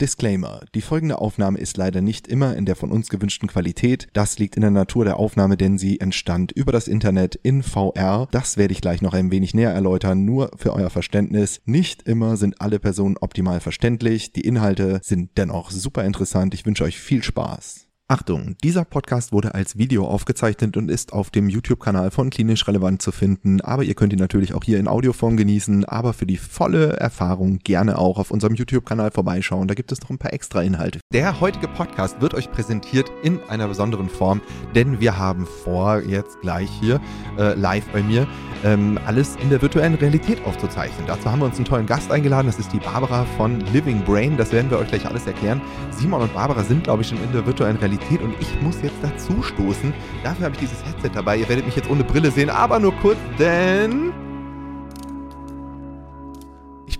Disclaimer. Die folgende Aufnahme ist leider nicht immer in der von uns gewünschten Qualität. Das liegt in der Natur der Aufnahme, denn sie entstand über das Internet in VR. Das werde ich gleich noch ein wenig näher erläutern, nur für euer Verständnis. Nicht immer sind alle Personen optimal verständlich. Die Inhalte sind dennoch super interessant. Ich wünsche euch viel Spaß. Achtung, dieser Podcast wurde als Video aufgezeichnet und ist auf dem YouTube-Kanal von Klinisch Relevant zu finden, aber ihr könnt ihn natürlich auch hier in Audioform genießen, aber für die volle Erfahrung gerne auch auf unserem YouTube-Kanal vorbeischauen, da gibt es noch ein paar extra Inhalte. Der heutige Podcast wird euch präsentiert in einer besonderen Form, denn wir haben vor, jetzt gleich hier äh, live bei mir, ähm, alles in der virtuellen Realität aufzuzeichnen. Dazu haben wir uns einen tollen Gast eingeladen, das ist die Barbara von Living Brain, das werden wir euch gleich alles erklären. Simon und Barbara sind, glaube ich, schon in der virtuellen Realität Realität und ich muss jetzt dazu stoßen. Dafür habe ich dieses Headset dabei. Ihr werdet mich jetzt ohne Brille sehen, aber nur kurz, denn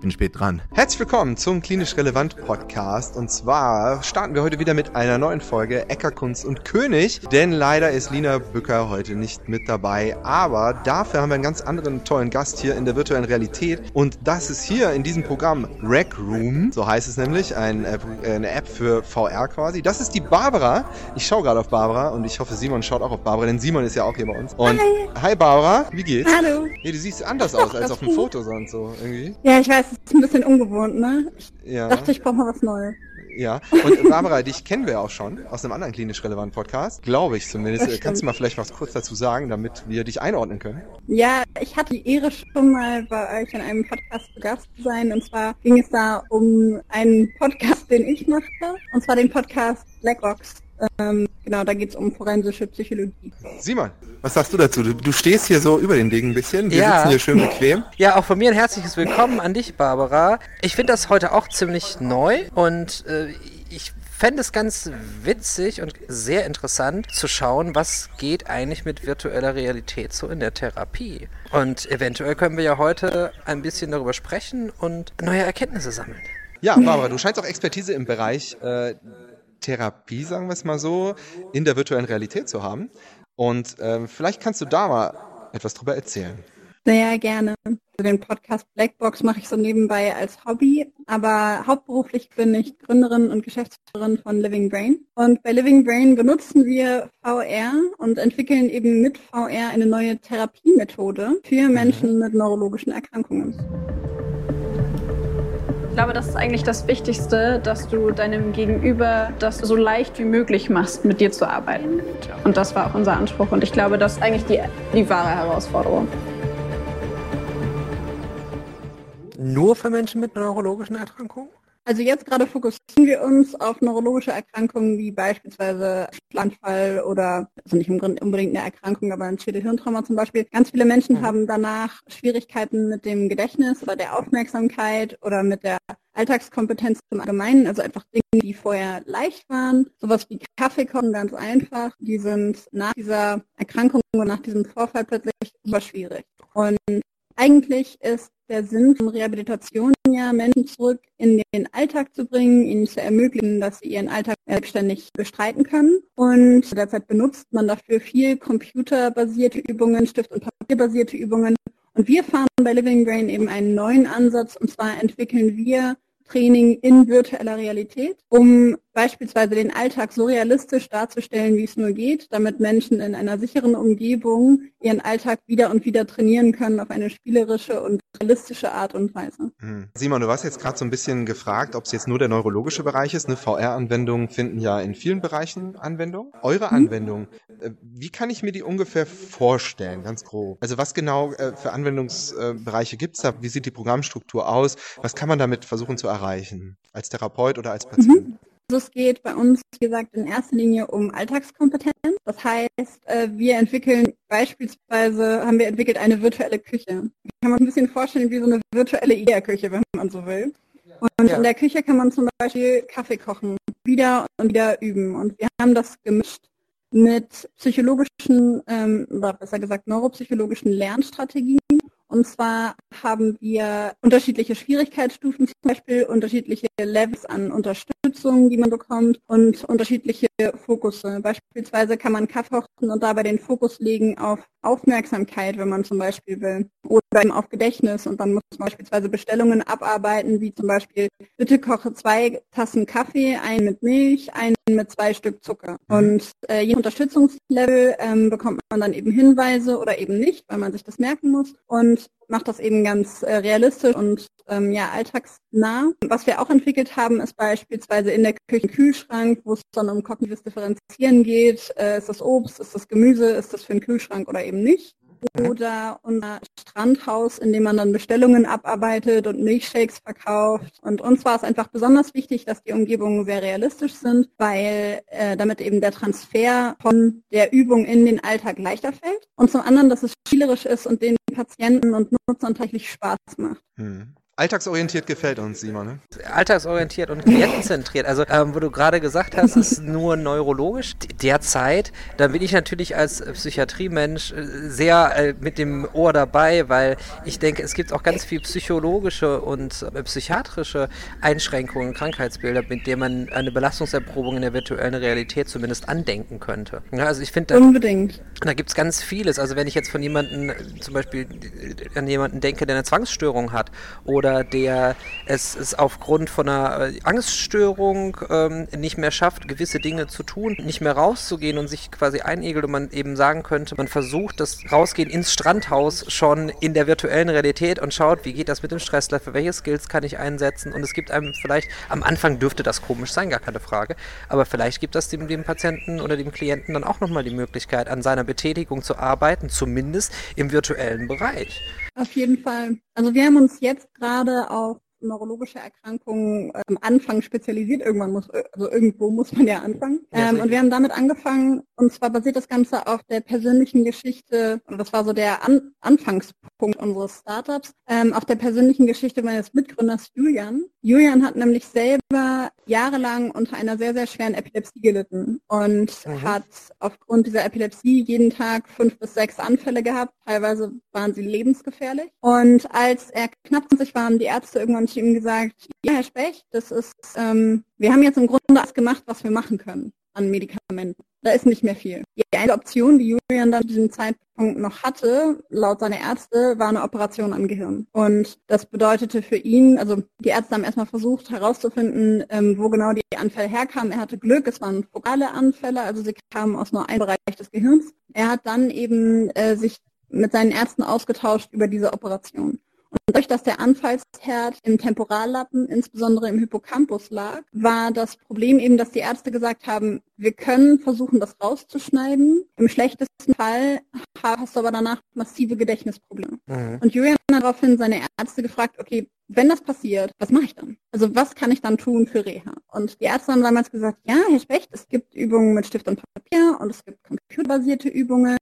bin spät dran. Herzlich willkommen zum Klinisch Relevant Podcast. Und zwar starten wir heute wieder mit einer neuen Folge Eckerkunst und König. Denn leider ist Lina Bücker heute nicht mit dabei. Aber dafür haben wir einen ganz anderen tollen Gast hier in der virtuellen Realität. Und das ist hier in diesem Programm Rec Room. So heißt es nämlich. Ein, äh, eine App für VR quasi. Das ist die Barbara. Ich schaue gerade auf Barbara und ich hoffe, Simon schaut auch auf Barbara, denn Simon ist ja auch hier bei uns. Und hi, hi Barbara, wie geht's? Hallo. Ja, du siehst anders aus als auf dem Foto sonst so irgendwie. Ja, ich weiß, es ist ein bisschen ungewohnt, ne? Ich ja. dachte, ich brauche mal was Neues. Ja, und Barbara, dich kennen wir auch schon aus einem anderen klinisch relevanten Podcast, glaube ich zumindest. Kannst du mal vielleicht was kurz dazu sagen, damit wir dich einordnen können? Ja, ich hatte die Ehre schon mal bei euch in einem Podcast zu Gast zu sein. Und zwar ging es da um einen Podcast, den ich machte. Und zwar den Podcast Blackbox. Ähm, genau, da geht es um forensische Psychologie. Simon, was sagst du dazu? Du, du, stehst hier so über den Ding ein bisschen. Wir ja. sitzen hier schön bequem. Ja, auch von mir ein herzliches Willkommen an dich, Barbara. Ich finde das heute auch ziemlich neu und äh, ich fände es ganz witzig und sehr interessant zu schauen, was geht eigentlich mit virtueller Realität so in der Therapie. Und eventuell können wir ja heute ein bisschen darüber sprechen und neue Erkenntnisse sammeln. Ja, Barbara, du scheinst auch Expertise im Bereich äh, Therapie, sagen wir es mal so, in der virtuellen Realität zu haben. Und ähm, vielleicht kannst du da mal etwas drüber erzählen. Sehr gerne. Den Podcast Blackbox mache ich so nebenbei als Hobby, aber hauptberuflich bin ich Gründerin und Geschäftsführerin von Living Brain. Und bei Living Brain benutzen wir VR und entwickeln eben mit VR eine neue Therapiemethode für Menschen mhm. mit neurologischen Erkrankungen glaube, das ist eigentlich das Wichtigste, dass du deinem Gegenüber das so leicht wie möglich machst, mit dir zu arbeiten. Und das war auch unser Anspruch. Und ich glaube, das ist eigentlich die, die wahre Herausforderung. Nur für Menschen mit neurologischen Erkrankungen? Also jetzt gerade fokussieren wir uns auf neurologische Erkrankungen wie beispielsweise Schlaganfall oder, also nicht unbedingt eine Erkrankung, aber ein Schädelhirntrauma zum Beispiel. Ganz viele Menschen mhm. haben danach Schwierigkeiten mit dem Gedächtnis oder der Aufmerksamkeit oder mit der Alltagskompetenz im Allgemeinen, also einfach Dinge, die vorher leicht waren. Sowas wie Kaffee kochen, ganz einfach. Die sind nach dieser Erkrankung und nach diesem Vorfall plötzlich super schwierig. Und eigentlich ist der Sinn von Rehabilitation ja, Menschen zurück in den Alltag zu bringen, ihnen zu ermöglichen, dass sie ihren Alltag selbstständig bestreiten können. Und derzeit benutzt man dafür viel computerbasierte Übungen, Stift- und Papierbasierte Übungen. Und wir fahren bei Living Brain eben einen neuen Ansatz. Und zwar entwickeln wir Training in virtueller Realität, um beispielsweise den Alltag so realistisch darzustellen, wie es nur geht, damit Menschen in einer sicheren Umgebung ihren Alltag wieder und wieder trainieren können auf eine spielerische und realistische Art und Weise. Hm. Simon, du warst jetzt gerade so ein bisschen gefragt, ob es jetzt nur der neurologische Bereich ist. Eine VR-Anwendung finden ja in vielen Bereichen Anwendung. Eure hm. Anwendung, äh, wie kann ich mir die ungefähr vorstellen, ganz grob? Also was genau äh, für Anwendungsbereiche gibt es da? Wie sieht die Programmstruktur aus? Was kann man damit versuchen zu erreichen? Als Therapeut oder als Patient? Mhm. Also es geht bei uns, wie gesagt, in erster Linie um Alltagskompetenz. Das heißt, äh, wir entwickeln beispielsweise, haben wir entwickelt eine virtuelle Küche. Kann man ein bisschen vorstellen wie so eine virtuelle IKEA-Küche, wenn man so will. Und ja. in der Küche kann man zum Beispiel Kaffee kochen, wieder und wieder üben. Und wir haben das gemischt mit psychologischen, ähm, oder besser gesagt neuropsychologischen Lernstrategien und zwar haben wir unterschiedliche Schwierigkeitsstufen, zum Beispiel unterschiedliche Levels an Unterstützung, die man bekommt und unterschiedliche Fokusse. Beispielsweise kann man Kaffee kochen und dabei den Fokus legen auf Aufmerksamkeit, wenn man zum Beispiel will. Oder eben auf Gedächtnis und dann muss man beispielsweise Bestellungen abarbeiten, wie zum Beispiel, bitte koche zwei Tassen Kaffee, einen mit Milch, einen mit zwei Stück Zucker. Mhm. Und äh, je Unterstützungslevel ähm, bekommt man dann eben Hinweise oder eben nicht, weil man sich das merken muss und macht das eben ganz äh, realistisch und ähm, ja alltagsnah. Was wir auch entwickelt haben, ist beispielsweise in der Küche Kühlschrank, wo es dann um kognitives Differenzieren geht. Äh, ist das Obst, ist das Gemüse, ist das für einen Kühlschrank oder eben nicht? oder unser Strandhaus, in dem man dann Bestellungen abarbeitet und Milchshakes verkauft. Und uns war es einfach besonders wichtig, dass die Umgebungen sehr realistisch sind, weil äh, damit eben der Transfer von der Übung in den Alltag leichter fällt. Und zum anderen, dass es spielerisch ist und den Patienten und Nutzern tatsächlich Spaß macht. Hm. Alltagsorientiert gefällt uns, Simon. Ne? Alltagsorientiert und klientenzentriert. Also, ähm, wo du gerade gesagt hast, ist nur neurologisch. Derzeit, da bin ich natürlich als Psychiatriemensch äh, sehr äh, mit dem Ohr dabei, weil ich denke, es gibt auch ganz viel psychologische und äh, psychiatrische Einschränkungen, Krankheitsbilder, mit denen man eine Belastungserprobung in der virtuellen Realität zumindest andenken könnte. Ja, also ich finde, unbedingt. Da gibt es ganz vieles. Also wenn ich jetzt von jemandem, zum Beispiel an jemanden denke, der eine Zwangsstörung hat oder oder der es, es aufgrund von einer äh, Angststörung ähm, nicht mehr schafft, gewisse Dinge zu tun, nicht mehr rauszugehen und sich quasi einigelt und man eben sagen könnte, man versucht das Rausgehen ins Strandhaus schon in der virtuellen Realität und schaut, wie geht das mit dem Stresslevel, welche Skills kann ich einsetzen und es gibt einem vielleicht, am Anfang dürfte das komisch sein, gar keine Frage, aber vielleicht gibt das dem, dem Patienten oder dem Klienten dann auch nochmal die Möglichkeit, an seiner Betätigung zu arbeiten, zumindest im virtuellen Bereich. Auf jeden Fall. Also wir haben uns jetzt gerade auf neurologische Erkrankungen am ähm, Anfang spezialisiert. Irgendwann muss, also irgendwo muss man ja anfangen. Ähm, und wir haben damit angefangen, und zwar basiert das Ganze auf der persönlichen Geschichte, und das war so der An Anfangspunkt unseres Startups, ähm, auf der persönlichen Geschichte meines Mitgründers Julian. Julian hat nämlich selber jahrelang unter einer sehr, sehr schweren Epilepsie gelitten und mhm. hat aufgrund dieser Epilepsie jeden Tag fünf bis sechs Anfälle gehabt. Teilweise waren sie lebensgefährlich. Und als er knapp 20 war, haben die Ärzte irgendwann zu ihm gesagt, ja, Herr Specht, das ist, ähm, wir haben jetzt im Grunde alles gemacht, was wir machen können an Medikamenten. Da ist nicht mehr viel. Die eine Option, die Julian dann zu diesem Zeitpunkt noch hatte, laut seiner Ärzte, war eine Operation am Gehirn. Und das bedeutete für ihn, also die Ärzte haben erstmal versucht herauszufinden, ähm, wo genau die Anfälle herkamen. Er hatte Glück, es waren fokale Anfälle, also sie kamen aus nur einem Bereich des Gehirns. Er hat dann eben äh, sich mit seinen Ärzten ausgetauscht über diese Operation. Und dadurch, dass der Anfallsherd im Temporallappen, insbesondere im Hippocampus lag, war das Problem eben, dass die Ärzte gesagt haben, wir können versuchen, das rauszuschneiden. Im schlechtesten Fall hast du aber danach massive Gedächtnisprobleme. Mhm. Und Julian hat daraufhin seine Ärzte gefragt, okay, wenn das passiert, was mache ich dann? Also was kann ich dann tun für Reha? Und die Ärzte haben damals gesagt, ja, Herr Specht, es gibt Übungen mit Stift und Papier und es gibt computerbasierte Übungen.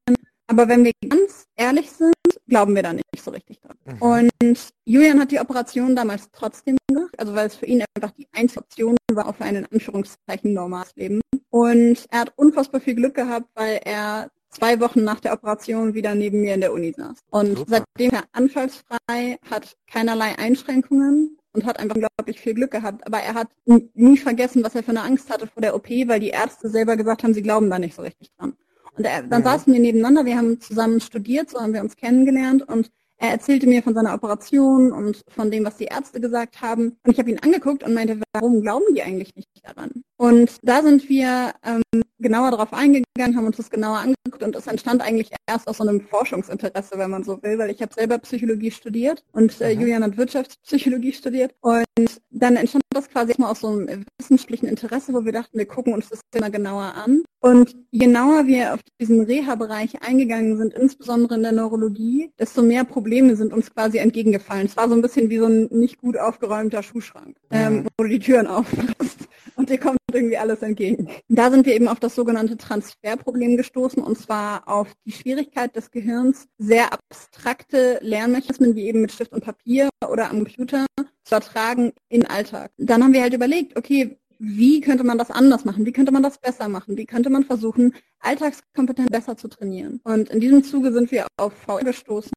Aber wenn wir ganz ehrlich sind, glauben wir da nicht so richtig dran. Mhm. Und Julian hat die Operation damals trotzdem gemacht, also weil es für ihn einfach die einzige Option war auf ein in Anführungszeichen normales Leben. Und er hat unfassbar viel Glück gehabt, weil er zwei Wochen nach der Operation wieder neben mir in der Uni saß. Und Super. seitdem er anfallsfrei, hat keinerlei Einschränkungen und hat einfach unglaublich viel Glück gehabt. Aber er hat nie vergessen, was er für eine Angst hatte vor der OP, weil die Ärzte selber gesagt haben, sie glauben da nicht so richtig dran. Und er, dann mhm. saßen wir nebeneinander, wir haben zusammen studiert, so haben wir uns kennengelernt und er erzählte mir von seiner Operation und von dem, was die Ärzte gesagt haben. Und ich habe ihn angeguckt und meinte, warum glauben die eigentlich nicht daran? Und da sind wir ähm, genauer darauf eingegangen, haben uns das genauer angeguckt und es entstand eigentlich erst aus so einem Forschungsinteresse, wenn man so will, weil ich habe selber Psychologie studiert und äh, mhm. Julian hat Wirtschaftspsychologie studiert und dann entstand das quasi erstmal aus so einem wissenschaftlichen Interesse, wo wir dachten, wir gucken uns das Thema genauer an. Und je genauer wir auf diesen Reha-Bereich eingegangen sind, insbesondere in der Neurologie, desto mehr Probleme sind uns quasi entgegengefallen. Es war so ein bisschen wie so ein nicht gut aufgeräumter Schuhschrank, ähm, wo du die Türen aufmachst und dir kommt irgendwie alles entgegen. Da sind wir eben auf das sogenannte Transferproblem gestoßen und zwar auf die Schwierigkeit des Gehirns, sehr abstrakte Lernmechanismen wie eben mit Stift und Papier oder am Computer zu ertragen in Alltag. Dann haben wir halt überlegt, okay, wie könnte man das anders machen? Wie könnte man das besser machen? Wie könnte man versuchen, Alltagskompetenz besser zu trainieren? Und in diesem Zuge sind wir auf VR gestoßen,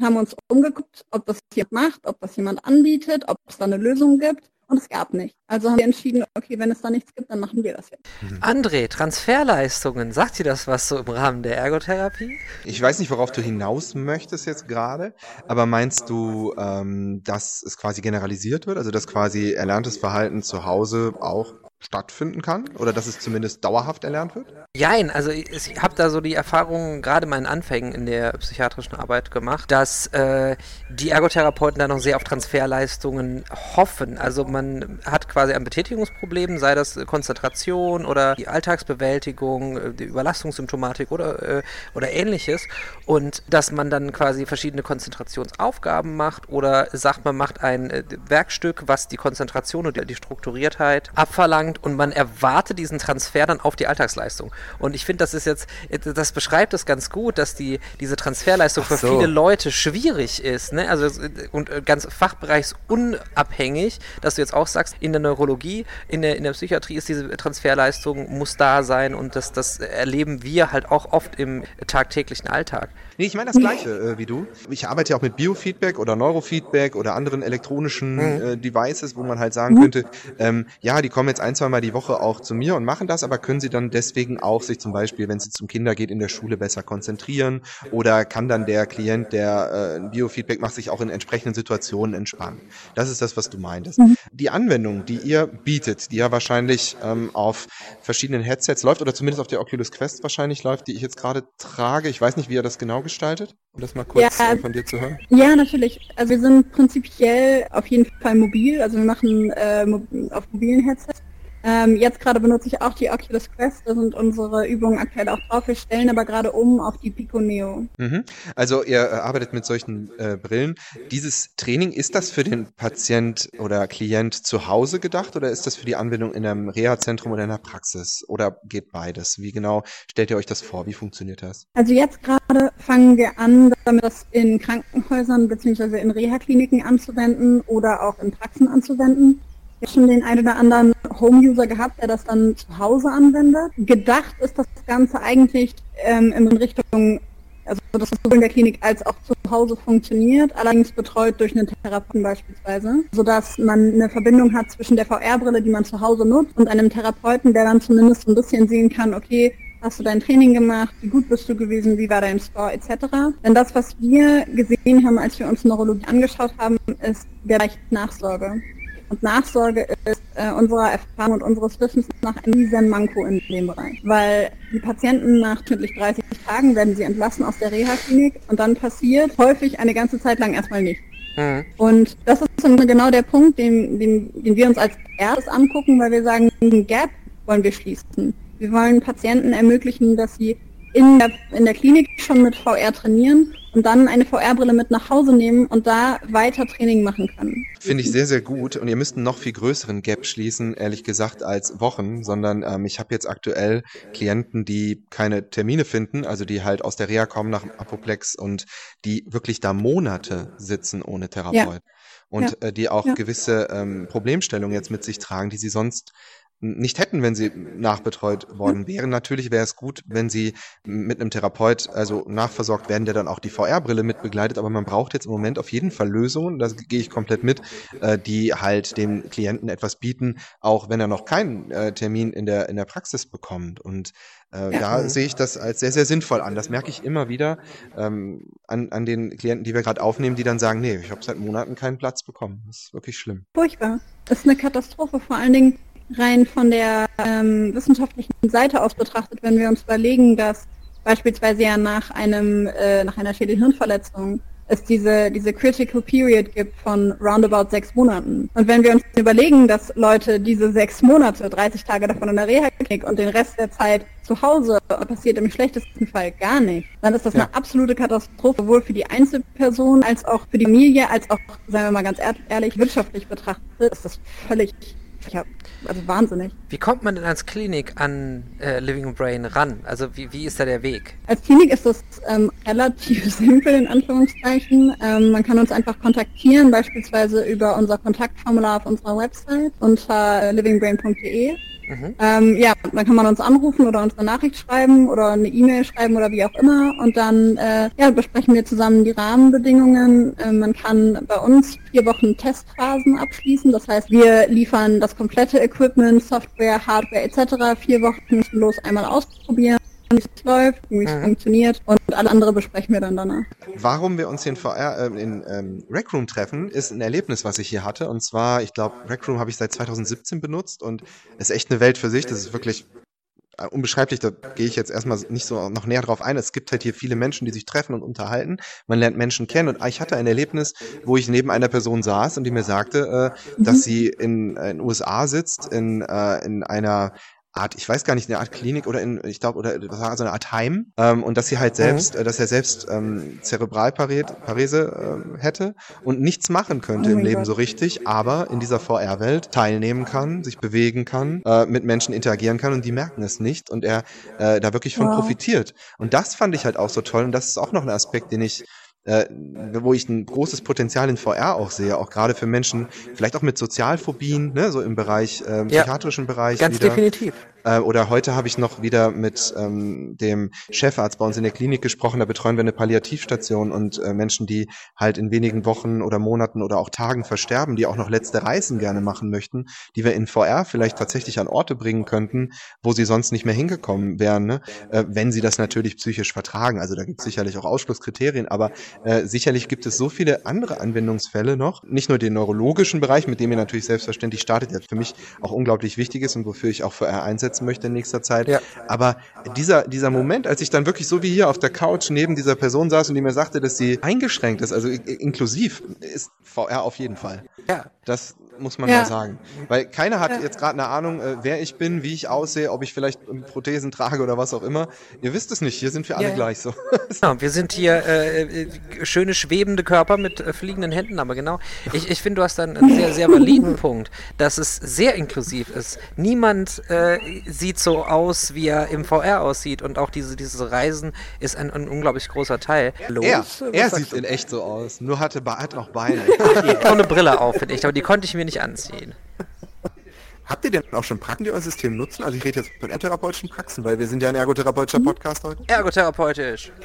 haben uns umgeguckt, ob das jemand macht, ob das jemand anbietet, ob es da eine Lösung gibt und es gab nicht. Also haben wir entschieden, okay, wenn es da nichts gibt, dann machen wir das jetzt. Mhm. André, Transferleistungen, sagt dir das was so im Rahmen der Ergotherapie? Ich weiß nicht, worauf du hinaus möchtest jetzt gerade, aber meinst du, ähm, dass es quasi generalisiert wird, also dass quasi erlerntes Verhalten zu Hause auch stattfinden kann oder dass es zumindest dauerhaft erlernt wird? Jein, also ich, habe da so die Erfahrung gerade meinen Anfängen in der psychiatrischen Arbeit gemacht, dass äh, die Ergotherapeuten da noch sehr auf Transferleistungen hoffen. Also man hat quasi ein Betätigungsproblem, sei das Konzentration oder die Alltagsbewältigung, äh, die Überlastungssymptomatik oder, äh, oder ähnliches und dass man dann quasi verschiedene Konzentrationsaufgaben macht oder sagt, man macht ein äh, Werkstück, was die Konzentration und die Strukturiertheit abverlangt anbelangt und man erwartet diesen Transfer dann auf die Alltagsleistung. Und ich finde, das ist jetzt, das beschreibt es ganz gut, dass die, diese Transferleistung so. für viele Leute schwierig ist. Ne? Also und äh, ganz fachbereichsunabhängig, dass du jetzt auch sagst, in der Neurologie, in der, in der Psychiatrie ist diese Transferleistung, muss da sein und das, das erleben wir halt auch oft im tagtäglichen Alltag. Nee, ich meine das Gleiche äh, wie du. Ich arbeite ja auch mit Biofeedback oder Neurofeedback oder anderen elektronischen mhm. äh, Devices, wo man halt sagen mhm. könnte, ähm, ja, die kommen jetzt ein, zwei Mal die Woche auch zu mir und machen das, aber können sie dann deswegen auch sich zum Beispiel, wenn es zum Kinder geht, in der Schule besser konzentrieren oder kann dann der Klient, der äh, Biofeedback macht, sich auch in entsprechenden Situationen entspannen. Das ist das, was du meintest. Mhm. Die Anwendung, die ihr bietet, die ja wahrscheinlich ähm, auf verschiedenen Headsets läuft oder zumindest auf der Oculus Quest wahrscheinlich läuft, die ich jetzt gerade trage. Ich weiß nicht, wie ihr das genau gestaltet, um das mal kurz ja, äh, von dir zu hören. Ja, natürlich. Also wir sind prinzipiell auf jeden Fall mobil. Also wir machen äh, auf mobilen Headsets. Ähm, jetzt gerade benutze ich auch die Oculus Quest, da sind unsere Übungen aktuell auch drauf. Wir stellen aber gerade um auf die Pico Neo. Mhm. Also ihr äh, arbeitet mit solchen äh, Brillen. Dieses Training, ist das für den Patient oder Klient zu Hause gedacht oder ist das für die Anwendung in einem Reha-Zentrum oder in einer Praxis? Oder geht beides? Wie genau stellt ihr euch das vor? Wie funktioniert das? Also jetzt gerade fangen wir an, damit das in Krankenhäusern bzw. in Reha-Kliniken anzuwenden oder auch in Praxen anzuwenden schon den einen oder anderen Home-User gehabt, der das dann zu Hause anwendet. Gedacht ist das Ganze eigentlich ähm, in Richtung, also dass das sowohl in der Klinik als auch zu Hause funktioniert, allerdings betreut durch einen Therapeuten beispielsweise, sodass man eine Verbindung hat zwischen der VR-Brille, die man zu Hause nutzt, und einem Therapeuten, der dann zumindest ein bisschen sehen kann, okay, hast du dein Training gemacht, wie gut bist du gewesen, wie war dein Score etc. Denn das, was wir gesehen haben, als wir uns Neurologie angeschaut haben, ist der Nachsorge. Und Nachsorge ist äh, unserer Erfahrung und unseres Wissens nach ein riesen Manko in dem Bereich. Weil die Patienten nach tödlich 30 Tagen werden sie entlassen aus der Reha-Klinik und dann passiert häufig eine ganze Zeit lang erstmal nichts. Mhm. Und das ist genau der Punkt, den, den, den wir uns als erstes angucken, weil wir sagen, diesen Gap wollen wir schließen. Wir wollen Patienten ermöglichen, dass sie in der, in der Klinik schon mit VR trainieren und dann eine VR-Brille mit nach Hause nehmen und da weiter Training machen können. Finde ich sehr, sehr gut. Und ihr müsst einen noch viel größeren Gap schließen, ehrlich gesagt, als Wochen, sondern ähm, ich habe jetzt aktuell Klienten, die keine Termine finden, also die halt aus der Reha kommen nach dem Apoplex und die wirklich da Monate sitzen ohne Therapeut. Ja. Und ja. äh, die auch ja. gewisse ähm, Problemstellungen jetzt mit sich tragen, die sie sonst nicht hätten, wenn sie nachbetreut worden wären. Natürlich wäre es gut, wenn sie mit einem Therapeut also nachversorgt werden, der dann auch die VR-Brille mit begleitet, aber man braucht jetzt im Moment auf jeden Fall Lösungen, da gehe ich komplett mit, äh, die halt dem Klienten etwas bieten, auch wenn er noch keinen äh, Termin in der, in der Praxis bekommt. Und äh, ja. da sehe ich das als sehr, sehr sinnvoll an. Das merke ich immer wieder ähm, an, an den Klienten, die wir gerade aufnehmen, die dann sagen, nee, ich habe seit Monaten keinen Platz bekommen. Das ist wirklich schlimm. Furchtbar. Das ist eine Katastrophe. Vor allen Dingen, rein von der ähm, wissenschaftlichen Seite aus betrachtet, wenn wir uns überlegen, dass beispielsweise ja nach einem äh, nach einer Schädelhirnverletzung es diese diese Critical Period gibt von roundabout sechs Monaten. Und wenn wir uns überlegen, dass Leute diese sechs Monate, 30 Tage davon in der Reha-Klinik und den Rest der Zeit zu Hause passiert im schlechtesten Fall gar nicht, dann ist das ja. eine absolute Katastrophe, sowohl für die Einzelperson als auch für die Familie, als auch, sagen wir mal ganz ehrlich, wirtschaftlich betrachtet, ist das völlig also wahnsinnig. Wie kommt man denn als Klinik an äh, Living Brain ran? Also wie, wie ist da der Weg? Als Klinik ist das ähm, relativ simpel in Anführungszeichen. Ähm, man kann uns einfach kontaktieren, beispielsweise über unser Kontaktformular auf unserer Website unter äh, livingbrain.de. Mhm. Ähm, ja, dann kann man uns anrufen oder uns eine Nachricht schreiben oder eine E-Mail schreiben oder wie auch immer und dann äh, ja, besprechen wir zusammen die Rahmenbedingungen. Äh, man kann bei uns vier Wochen Testphasen abschließen, das heißt, wir liefern das komplette Equipment, Software, Hardware etc. vier Wochen bloß einmal ausprobieren wie es läuft, wie es mhm. funktioniert und alle andere besprechen wir dann danach. Warum wir uns hier in VR, äh, in ähm, Rec Room treffen, ist ein Erlebnis, was ich hier hatte. Und zwar, ich glaube, Rec Room habe ich seit 2017 benutzt und ist echt eine Welt für sich. Das ist wirklich äh, unbeschreiblich, da gehe ich jetzt erstmal nicht so noch näher drauf ein. Es gibt halt hier viele Menschen, die sich treffen und unterhalten. Man lernt Menschen kennen und ich hatte ein Erlebnis, wo ich neben einer Person saß und die mir sagte, äh, dass mhm. sie in, äh, in USA sitzt, in, äh, in einer Art, ich weiß gar nicht, eine Art Klinik oder in, ich glaube, oder das war so eine Art Heim ähm, und dass sie halt selbst, mhm. äh, dass er selbst ähm, Zerebralparese ähm, hätte und nichts machen könnte oh im Leben Gott. so richtig, aber in dieser VR-Welt teilnehmen kann, sich bewegen kann, äh, mit Menschen interagieren kann und die merken es nicht und er äh, da wirklich von wow. profitiert. Und das fand ich halt auch so toll und das ist auch noch ein Aspekt, den ich äh, wo ich ein großes Potenzial in VR auch sehe, auch gerade für Menschen, vielleicht auch mit Sozialphobien, ne, so im Bereich, äh, psychiatrischen ja, Bereich. Ganz wieder. definitiv. Äh, oder heute habe ich noch wieder mit ähm, dem Chefarzt bei uns in der Klinik gesprochen, da betreuen wir eine Palliativstation und äh, Menschen, die halt in wenigen Wochen oder Monaten oder auch Tagen versterben, die auch noch letzte Reisen gerne machen möchten, die wir in VR vielleicht tatsächlich an Orte bringen könnten, wo sie sonst nicht mehr hingekommen wären, ne? äh, wenn sie das natürlich psychisch vertragen. Also da gibt es sicherlich auch Ausschlusskriterien, aber äh, sicherlich gibt es so viele andere Anwendungsfälle noch, nicht nur den neurologischen Bereich, mit dem ihr natürlich selbstverständlich startet, der für mich auch unglaublich wichtig ist und wofür ich auch VR einsetzen möchte in nächster Zeit. Ja. Aber dieser, dieser Moment, als ich dann wirklich so wie hier auf der Couch neben dieser Person saß und die mir sagte, dass sie eingeschränkt ist, also inklusiv, ist VR auf jeden Fall. Ja. Das, muss man ja. mal sagen. Weil keiner hat ja. jetzt gerade eine Ahnung, äh, wer ich bin, wie ich aussehe, ob ich vielleicht Prothesen trage oder was auch immer. Ihr wisst es nicht, hier sind wir alle ja. gleich so. Ja, wir sind hier äh, äh, schöne schwebende Körper mit äh, fliegenden Händen, aber genau. Ich, ich finde, du hast dann einen sehr, sehr validen Punkt, dass es sehr inklusiv ist. Niemand äh, sieht so aus, wie er im VR aussieht und auch diese, diese Reisen ist ein, ein unglaublich großer Teil. Los, er, er sieht in echt so aus, nur hatte, hat noch Beine. noch eine Brille auf, finde ich, aber die konnte ich mir nicht anziehen. Habt ihr denn auch schon Praxen, die euer System nutzen? Also ich rede jetzt von ergotherapeutischen Praxen, weil wir sind ja ein ergotherapeutischer mhm. Podcast heute. Ergotherapeutisch.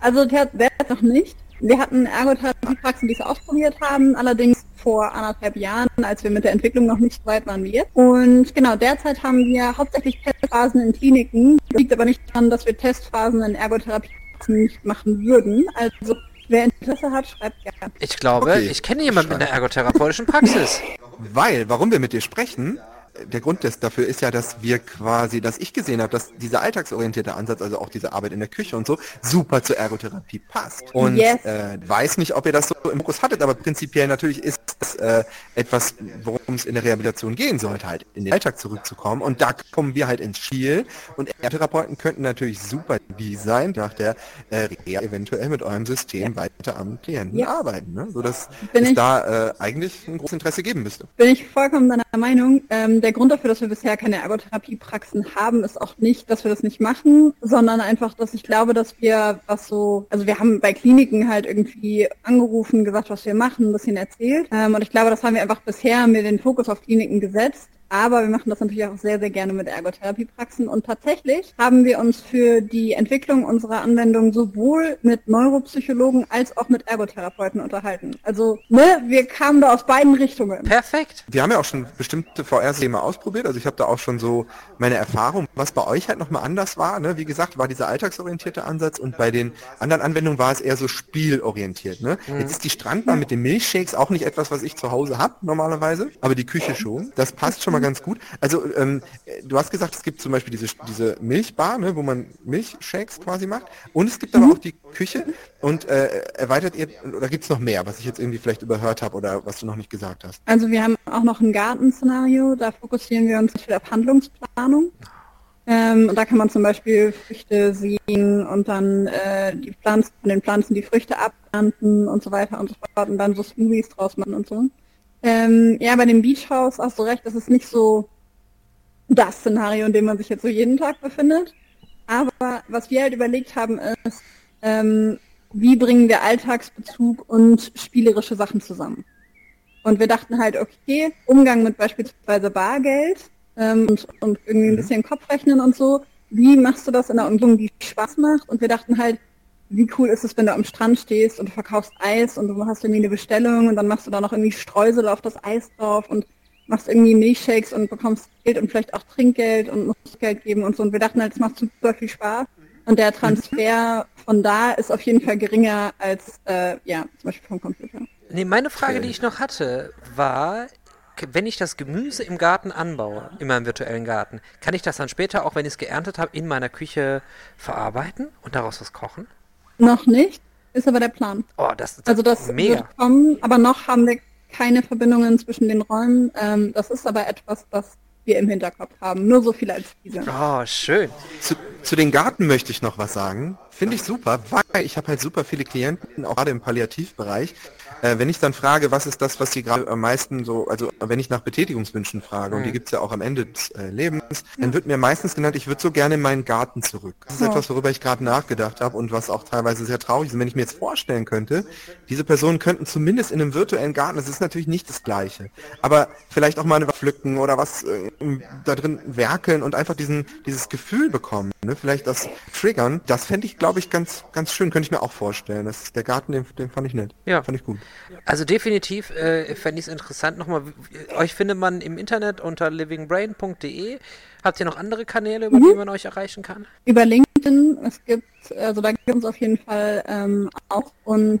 Also derzeit noch nicht. Wir hatten Ergotherapie-Praxen, die es ausprobiert haben, allerdings vor anderthalb Jahren, als wir mit der Entwicklung noch nicht so weit waren wie jetzt. Und genau, derzeit haben wir hauptsächlich Testphasen in Kliniken. Das liegt aber nicht daran, dass wir Testphasen in Ergotherapie-Praxen nicht machen würden. Also Wer Interesse hat, schreibt gerne. Ich glaube, okay. ich kenne jemanden mit einer ergotherapeutischen Praxis. Weil, warum wir mit dir sprechen, der Grund dafür ist ja, dass wir quasi, dass ich gesehen habe, dass dieser alltagsorientierte Ansatz, also auch diese Arbeit in der Küche und so, super zur Ergotherapie passt. Und yes. äh, weiß nicht, ob ihr das so im Fokus hattet, aber prinzipiell natürlich ist es äh, etwas, worum es in der Rehabilitation gehen sollte, halt in den Alltag zurückzukommen. Und da kommen wir halt ins Spiel. Und Ergotherapeuten könnten natürlich super die sein, nach der äh, Reha eventuell mit eurem System weiter am Klienten ja. arbeiten. Ne? Sodass Bin es da äh, eigentlich ein großes Interesse geben müsste. Bin ich vollkommen deiner Meinung. Ähm, der Grund dafür, dass wir bisher keine Ergotherapiepraxen haben, ist auch nicht, dass wir das nicht machen, sondern einfach, dass ich glaube, dass wir was so, also wir haben bei Kliniken halt irgendwie angerufen, gesagt, was wir machen, ein bisschen erzählt. Ähm, und ich glaube, das haben wir einfach bisher mit den Fokus auf Kliniken gesetzt. Aber wir machen das natürlich auch sehr, sehr gerne mit Ergotherapiepraxen. Und tatsächlich haben wir uns für die Entwicklung unserer Anwendung sowohl mit Neuropsychologen als auch mit Ergotherapeuten unterhalten. Also, ne, wir kamen da aus beiden Richtungen. Perfekt. Wir haben ja auch schon bestimmte VR-Systeme ausprobiert. Also ich habe da auch schon so meine Erfahrung. Was bei euch halt nochmal anders war, ne, wie gesagt, war dieser alltagsorientierte Ansatz und bei den anderen Anwendungen war es eher so spielorientiert. Ne? Mhm. Jetzt ist die Strandbahn mit den Milchshakes auch nicht etwas, was ich zu Hause habe normalerweise, aber die Küche schon. Das passt schon mal ganz gut. Also ähm, du hast gesagt, es gibt zum Beispiel diese, diese Milchbar, ne, wo man Milchshakes quasi macht. Und es gibt mhm. aber auch die Küche. Und äh, erweitert ihr, oder gibt es noch mehr, was ich jetzt irgendwie vielleicht überhört habe oder was du noch nicht gesagt hast? Also wir haben auch noch ein Gartenszenario, da fokussieren wir uns auf Handlungsplanung. Ähm, und da kann man zum Beispiel Früchte sehen und dann äh, die Pflanzen, den Pflanzen die Früchte abernten und so weiter und so fort und dann so Smoothies draus machen und so. Ähm, ja, bei dem Beach House hast du recht, das ist nicht so das Szenario, in dem man sich jetzt so jeden Tag befindet. Aber was wir halt überlegt haben, ist, ähm, wie bringen wir Alltagsbezug und spielerische Sachen zusammen. Und wir dachten halt, okay, Umgang mit beispielsweise Bargeld ähm, und, und irgendwie ein Mhm. bisschen Kopfrechnen und so. Wie machst du das in einer Umgebung, die Spaß macht? Und wir dachten halt, wie cool ist es, wenn du am Strand stehst und du verkaufst Eis und du hast irgendwie eine Bestellung und dann machst du da noch irgendwie Streusel auf das Eis drauf und machst irgendwie Milchshakes und bekommst Geld und vielleicht auch Trinkgeld und musst Geld geben und so. Und wir dachten halt, es macht super viel Spaß. Und der Transfer von da ist auf jeden Fall geringer als, äh, ja, zum Beispiel vom Computer. Nee, meine Frage, die ich noch hatte, war, wenn ich das Gemüse im Garten anbaue, in meinem virtuellen Garten, kann ich das dann später, auch wenn ich es geerntet habe, in meiner Küche verarbeiten und daraus was kochen? Noch nicht, ist aber der Plan. Oh, das ist Also das mega. wird kommen, aber noch haben wir keine Verbindungen zwischen den Räumen. Ähm, das ist aber etwas, was wir im Hinterkopf haben. Nur so viel als diese. Oh, schön. Zu, zu den Garten möchte ich noch was sagen. Finde ich super, weil ich habe halt super viele Klienten, auch gerade im Palliativbereich. Äh, wenn ich dann frage, was ist das, was sie gerade am meisten so, also wenn ich nach Betätigungswünschen frage, und die gibt's ja auch am Ende des äh, Lebens, dann wird mir meistens genannt, ich würde so gerne in meinen Garten zurück. Das ist Ja. etwas, worüber ich gerade nachgedacht habe und was auch teilweise sehr traurig ist. Und wenn ich mir jetzt vorstellen könnte, diese Personen könnten zumindest in einem virtuellen Garten, das ist natürlich nicht das Gleiche, aber vielleicht auch mal eine pflücken oder was äh, da drin werkeln und einfach diesen, dieses Gefühl bekommen, ne? vielleicht das triggern, das fände ich, glaube ich, ganz, ganz schön, könnte ich mir auch vorstellen. Das der Garten, den, den fand ich nett. Ja. Fand ich gut. Also definitiv äh, fände ich es interessant. Nochmal, euch findet man im Internet unter livingbrain.de. Habt ihr noch andere Kanäle, über die man euch erreichen kann? Über LinkedIn, es gibt, also da gibt es auf jeden Fall ähm, auch und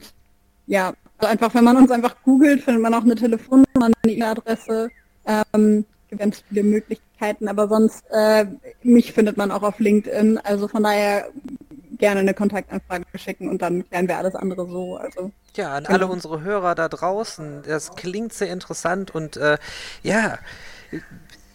ja, also einfach, wenn man uns einfach googelt, findet man auch eine Telefonnummer, eine E-Mail-Adresse, ähm, gibt ganz viele Möglichkeiten, aber sonst, äh, mich findet man auch auf LinkedIn, also von daher gerne eine Kontaktanfrage schicken und dann klären wir alles andere so, also Ja, an Genau. alle unsere Hörer da draußen. Das klingt sehr interessant und äh, ja,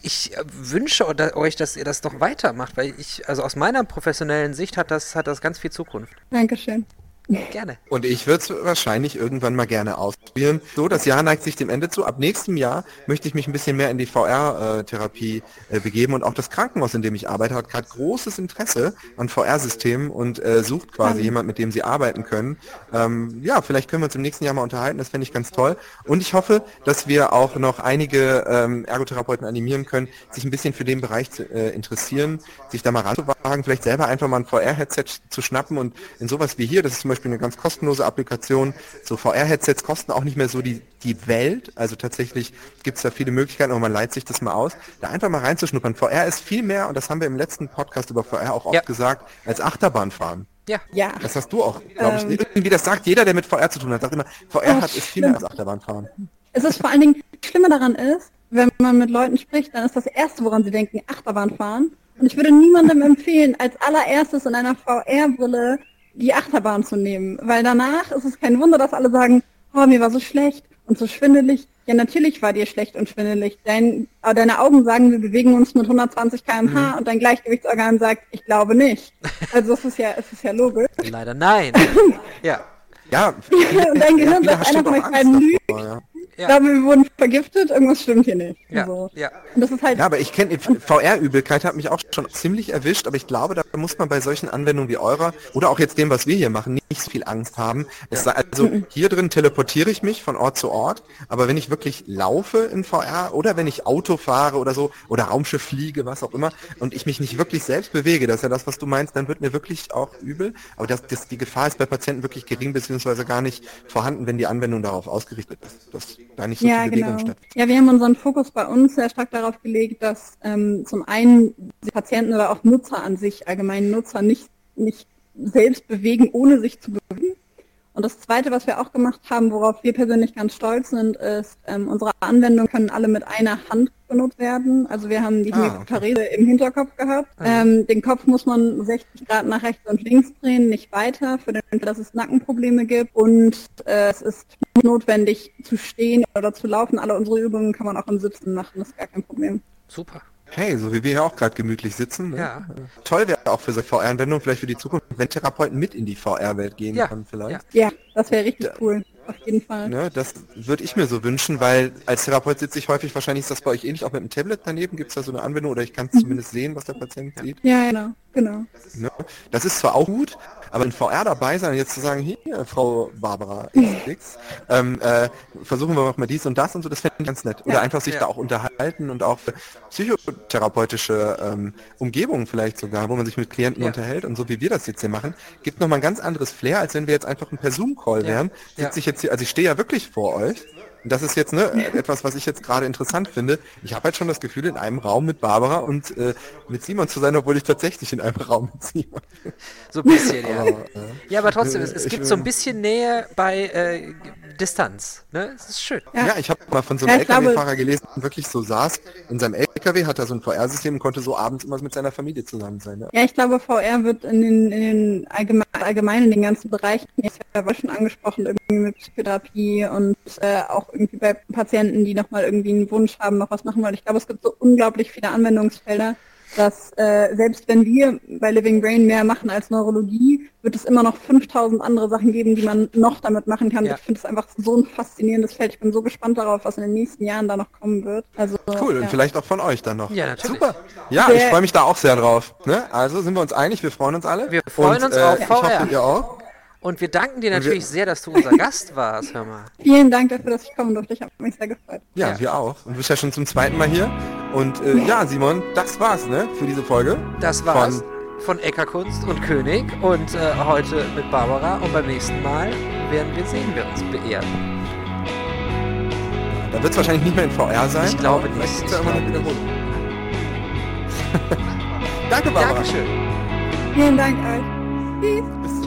ich äh, wünsche euch, dass ihr das doch weitermacht, weil ich, also aus meiner professionellen Sicht hat das, hat das ganz viel Zukunft. Dankeschön. Gerne. Und ich würde es wahrscheinlich irgendwann mal gerne ausprobieren. So, das Jahr neigt sich dem Ende zu. Ab nächstem Jahr möchte ich mich ein bisschen mehr in die VR-Therapie äh, begeben und auch das Krankenhaus, in dem ich arbeite, hat gerade großes Interesse an VR-Systemen und äh, sucht quasi jemand, mit dem sie arbeiten können. Ähm, ja, vielleicht können wir uns im nächsten Jahr mal unterhalten, das fände ich ganz toll. Und ich hoffe, dass wir auch noch einige ähm, Ergotherapeuten animieren können, sich ein bisschen für den Bereich zu, äh, interessieren, sich da mal ranzuwagen, vielleicht selber einfach mal ein VR-Headset zu schnappen und in sowas wie hier, das ist zum Beispiel eine ganz kostenlose Applikation, so VR-Headsets kosten auch nicht mehr so die, die Welt, also tatsächlich gibt es da viele Möglichkeiten, aber man leiht sich das mal aus, da einfach mal reinzuschnuppern. VR ist viel mehr, und das haben wir im letzten Podcast über VR auch oft Ja. gesagt, als Achterbahnfahren. Ja. Ja, Das hast du auch, glaube ich. Ähm. Irgendwie, das sagt jeder, der mit VR zu tun hat, sagt immer, VR Oh, hat ist viel mehr als Achterbahnfahren. Es ist vor allen Dingen, das Schlimme daran ist, wenn man mit Leuten spricht, dann ist das Erste, woran sie denken, Achterbahn fahren. Und ich würde niemandem empfehlen, als allererstes in einer VR-Brille die Achterbahn zu nehmen. Weil danach ist es kein Wunder, dass alle sagen, oh, mir war so schlecht und so schwindelig. Ja, natürlich war dir schlecht und schwindelig. Dein, aber deine Augen sagen, wir bewegen uns mit 120 km/h und dein Gleichgewichtsorgan sagt, ich glaube nicht. Also es ist ja, es ist ja logisch. Leider nein. ja. Ja, Und dein Gehirn viele sagt doch beiden Angst lügt. davor, ja. Ich glaube, wir wurden vergiftet, irgendwas stimmt hier nicht. Ja, So. ja. Und das ist halt, Ja, aber ich kenne VR-Übelkeit hat mich auch schon ziemlich erwischt, aber ich glaube, da muss man bei solchen Anwendungen wie eurer oder auch jetzt dem, was wir hier machen, nicht so viel Angst haben. Es sei, also hier drin teleportiere ich mich von Ort zu Ort, aber wenn ich wirklich laufe in VR oder wenn ich Auto fahre oder so oder Raumschiff fliege, was auch immer, und ich mich nicht wirklich selbst bewege, das ist ja das, was du meinst, dann wird mir wirklich auch übel. Aber das, das, die Gefahr ist bei Patienten wirklich gering beziehungsweise gar nicht vorhanden, wenn die Anwendung darauf ausgerichtet ist, dass da nicht so ja, viel Bewegung genau. stattfindet. Ja, wir haben unseren Fokus bei uns sehr stark darauf gelegt, dass ähm, zum einen die Patienten oder auch Nutzer an sich, allgemein Nutzer, nicht, nicht selbst bewegen, ohne sich zu bewegen. Und das Zweite, was wir auch gemacht haben, worauf wir persönlich ganz stolz sind, ist, ähm, unsere Anwendungen können alle mit einer Hand benutzt werden. Also wir haben die Ah, Hypoparese im Hinterkopf gehabt. Ähm, den Kopf muss man 60 Grad nach rechts und links drehen, nicht weiter, für den Fall, dass es Nackenprobleme gibt. Und äh, es ist notwendig zu stehen oder zu laufen. Alle unsere Übungen kann man auch im Sitzen machen, das ist gar kein Problem. Super. Hey, so wie wir hier auch gerade gemütlich sitzen. Ne? Ja. Toll wäre auch für so VR-Anwendungen, vielleicht für die Zukunft, wenn Therapeuten mit in die VR-Welt gehen Ja, können vielleicht. Ja, das wäre richtig cool. Auf jeden Fall. Ne, das würde ich mir so wünschen, weil als Therapeut sitze ich häufig, wahrscheinlich ist das bei euch ähnlich, auch mit dem Tablet daneben, gibt es da so eine Anwendung oder ich kann Mhm. zumindest sehen, was der Patient sieht. Ja, genau, genau. Ne? Das ist zwar auch gut, Aber in VR dabei sein und jetzt zu sagen, hier, Frau Barbara XX, ähm, äh, versuchen wir mal dies und das und so, das fände ich ganz nett. Oder Ja. einfach sich Ja. da auch unterhalten und auch für psychotherapeutische ähm, Umgebungen vielleicht sogar, wo man sich mit Klienten Ja. unterhält und so wie wir das jetzt hier machen, gibt nochmal ein ganz anderes Flair, als wenn wir jetzt einfach ein per Zoom-Call wären. Sitze ich jetzt hier, also ich stehe ja wirklich vor euch. Und das ist jetzt ne, etwas, was ich jetzt gerade interessant finde. Ich habe halt schon das Gefühl, in einem Raum mit Barbara und äh, mit Simon zu sein, obwohl ich tatsächlich in einem Raum mit Simon bin. So ein bisschen, ja. Aber, äh, Ja, aber trotzdem, es, es ich gibt so ein bisschen Nähe bei äh, Distanz. Ne? Es ist schön. Ja. Ja, ich habe mal von so einem Ja, LKW-Fahrer gelesen, der wirklich so saß in seinem LKW, hat er so ein VR-System und konnte so abends immer mit seiner Familie zusammen sein. Ja. Ja, ich glaube, VR wird in den, in den allgemein, allgemein in den ganzen Bereichen, jetzt ja schon angesprochen, irgendwie mit Psychotherapie und äh, auch irgendwie bei Patienten, die nochmal irgendwie einen Wunsch haben, noch was machen wollen. Ich glaube, es gibt so unglaublich viele Anwendungsfelder, dass äh, selbst wenn wir bei Living Brain mehr machen als Neurologie, wird es immer noch 5000 andere Sachen geben, die man noch damit machen kann. Ja. Ich finde es einfach so ein faszinierendes Feld. Ich bin so gespannt darauf, was in den nächsten Jahren da noch kommen wird. Also Cool, ja. und vielleicht auch von euch dann noch. Ja, natürlich. Super. Ja, ich freue mich da auch sehr drauf. Ne? Also sind wir uns einig, wir freuen uns alle. Wir freuen und, uns auf ich VR. hoffe, ihr auch. Und wir danken dir wir- natürlich sehr, dass du unser Gast warst, hör mal. Vielen Dank dafür, dass ich kommen durfte. Ich habe mich sehr gefreut. Ja, Ja. wir auch. Und du bist ja schon zum zweiten Mal hier. Und äh, ja, Simon, das war's, ne, für diese Folge. Das war's Von- von Eckerkunst und König und äh, heute mit Barbara und beim nächsten Mal werden wir sehen, wer uns beehrt. Da wird es wahrscheinlich nicht mehr in VR sein. Ich glaube nicht. Ich glaube Wiederholung. Danke, Barbara. Dankeschön. Vielen Dank euch. Tschüss.